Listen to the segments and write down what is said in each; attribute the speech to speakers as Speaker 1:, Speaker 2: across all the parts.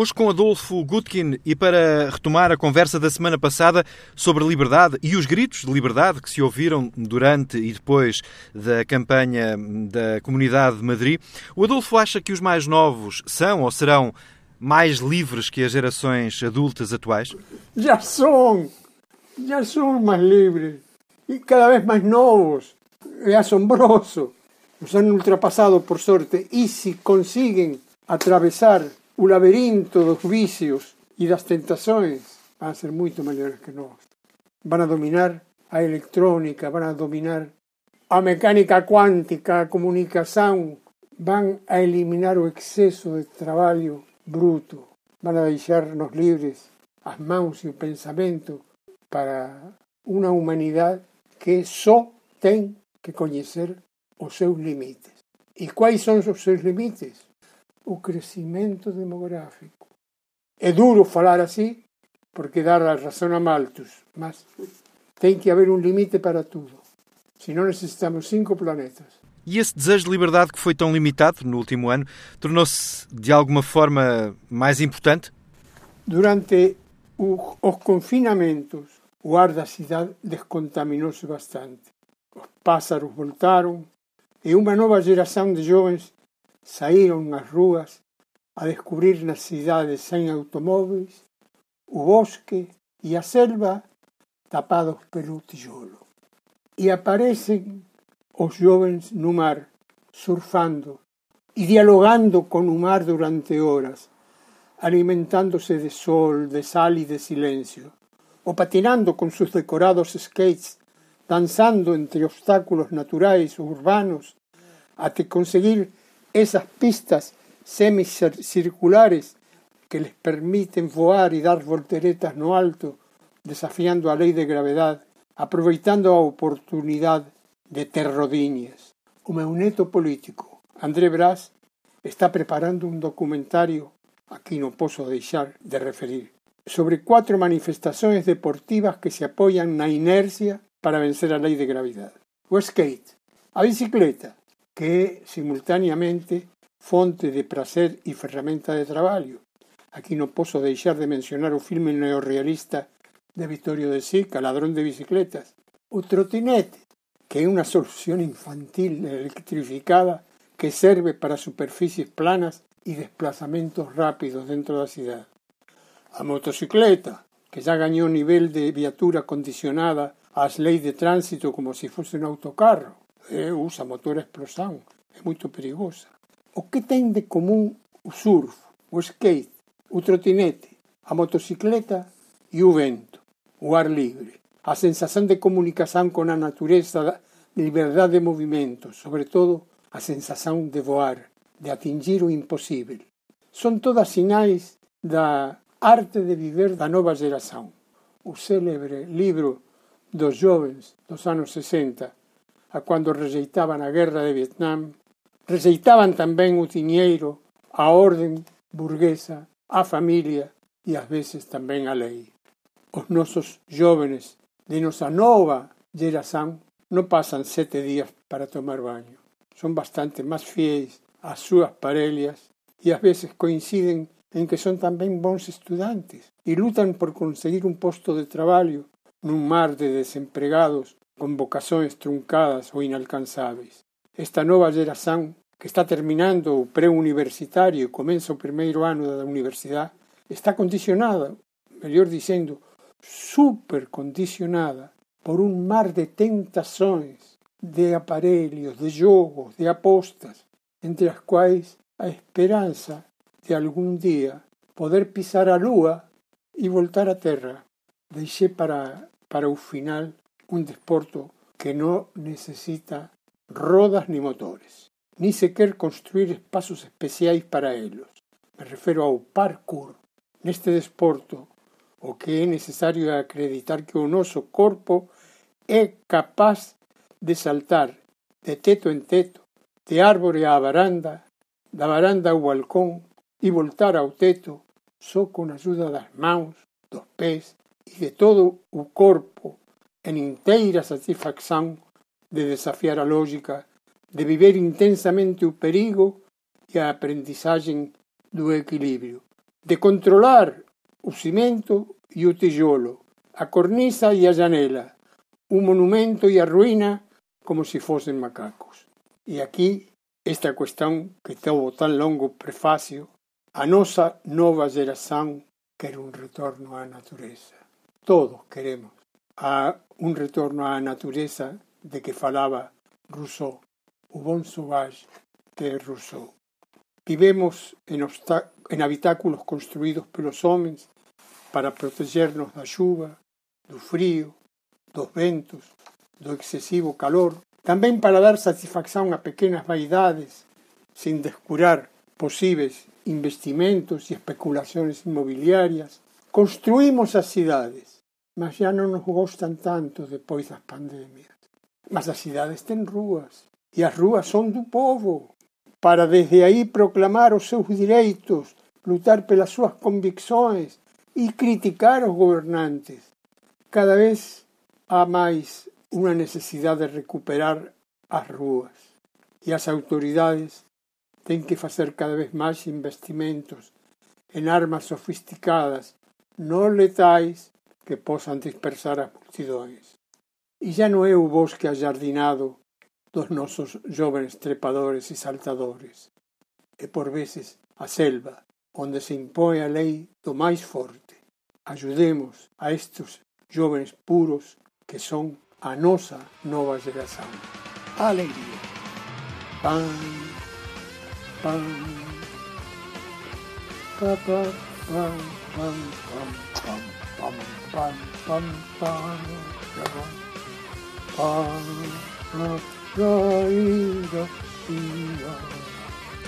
Speaker 1: Hoje com Adolfo Gutkin e para retomar a conversa da semana passada sobre liberdade e os gritos de liberdade que se ouviram durante e depois da campanha da Comunidade de Madrid, o Adolfo acha que os mais novos são ou serão mais livres que as gerações adultas atuais?
Speaker 2: Já são, já são mais livres e cada vez mais novos. É assombroso. Nos han ultrapassado por sorte e se conseguem atravessar o labirinto dos vicios e das tentações van ser moito maiores que nós. Van a dominar a electrónica, van a dominar a mecánica cuántica, a comunicación, van a eliminar o exceso de traballo bruto, van a deixarnos libres as mãos e o pensamento para unha humanidade que só ten que coñecer os seus limites. E quais son os seus limites? O crescimento demográfico. É duro falar assim, porque dar a razão a Malthus, mas tem que haver um limite para tudo. Senão necessitamos cinco planetas.
Speaker 1: E esse desejo de liberdade que foi tão limitado no último ano tornou-se de alguma forma mais importante?
Speaker 2: Durante o, os confinamentos, o ar da cidade descontaminou-se bastante. Os pássaros voltaram e uma nova geração de jovens saíram nas ruas a descobrir nas cidades sem automóveis o bosque e a selva tapados pelo tijolo. E aparecem os jovens no mar, surfando e dialogando com o mar durante horas, alimentándose de sol, de sal e de silêncio, ou patinando com seus decorados skates, dançando entre obstáculos naturais urbanos, até conseguir esas pistas semicirculares que les permiten voar y dar volteretas no alto, desafiando a lei de gravedade, aproveitando a oportunidade de ter rodinhas. O meu neto político, André Brás, está preparando un documentario, aquí non posso deixar de referir, sobre cuatro manifestações deportivas que se apoian na inercia para vencer a lei de gravidade. O skate, a bicicleta, que é simultaneamente fonte de prazer e ferramenta de traballo. Aquí non posso deixar de mencionar o filme neorrealista de Vittorio de Sica, Ladrón de bicicletas. O trotinete, que é unha solución infantil electrificada que serve para superficies planas e desplazamentos rápidos dentro da cidade. A motocicleta, que xa gañou nivel de viatura condicionada ás leis de tránsito como se fose un autocarro usa motor a explosão, é moito perigosa. O que ten de común o surf, o skate, o trotinete, a motocicleta e o vento, o ar libre, a sensación de comunicación con a natureza, de liberdade de movimento, sobre todo a sensación de voar, de atingir o imposible. Son todas sinais da arte de viver da nova geración. O célebre libro dos jovens dos anos 60 a cuando rejeitaban a guerra de Vietnam, rejeitaban tamén o tiñeiro, a orden burguesa, a familia e ás veces tamén a lei. Os nosos jóvenes de nosa nova geración non pasan sete días para tomar baño. Son bastante máis fiéis ás súas parellas e ás veces coinciden en que son tamén bons estudantes e lutan por conseguir un posto de traballo nun mar de desempregados con vocações truncadas ou inalcanzáveis. Esta nova geración que está terminando o pré-universitario e comenza o primeiro ano da universidade está condicionada, mellor dicendo, supercondicionada por un mar de tentações, de aparelhos, de jogos, de apostas, entre as quais a esperanza de algún día poder pisar a lúa e voltar á terra. Deixé para, para o final un desporto que no necesita rodas ni motores, ni se quer construir espaços especiais para elos. Me refero ao parkour. Neste desporto, o que é necesario é acreditar que o noso corpo é capaz de saltar de teto en teto, de árbore á varanda, da varanda ao balcón e voltar ao teto só con ajuda das mãos, dos pés e de todo o corpo en inteira satisfacción de desafiar a lógica, de viver intensamente o perigo e a aprendizaxe do equilibrio. de controlar o cimento e o tijolo, a cornisa e a janela, o monumento e a ruína como se fosen macacos. E aquí esta cuestión que tuvo tan longo prefacio, a nosa nova geración quer un retorno á natureza. Todos queremos a un retorno á natureza de que falaba Rousseau, o bon sauvage que é Rousseau. Vivemos en, en habitáculos construídos pelos homens para protegernos da chuva, do frío, dos ventos, do excesivo calor, tamén para dar satisfacción a pequenas vaidades, sin descurar posibles investimentos e especulaciones inmobiliarias. Construímos as cidades, mas xa non nos gostan tanto depois das pandemias. Mas as cidades ten rúas, e as rúas son do povo, para desde aí proclamar os seus direitos, lutar pelas súas convicções e criticar os gobernantes. Cada vez há máis unha necesidade de recuperar as rúas e as autoridades têm que facer cada vez máis investimentos en armas sofisticadas non letais que posan dispersar as multidões. E xa non é o bosque ajardinado dos nosos jóvenes trepadores e saltadores, e por veces a selva, onde se impõe a lei do máis forte. Ayudemos a estes jóvenes puros que son a nosa nova geración. Alegría. Pam, pam, pa, pa,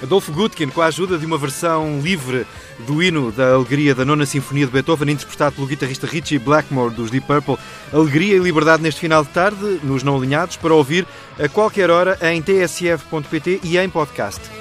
Speaker 1: Adolfo Gutkin, com a ajuda de uma versão livre do hino da Alegria da Nona Sinfonia de Beethoven, interpretado pelo guitarrista Richie Blackmore dos Deep Purple. Alegria e liberdade neste final de tarde, nos não alinhados, para ouvir a qualquer hora em tsf.pt e em podcast.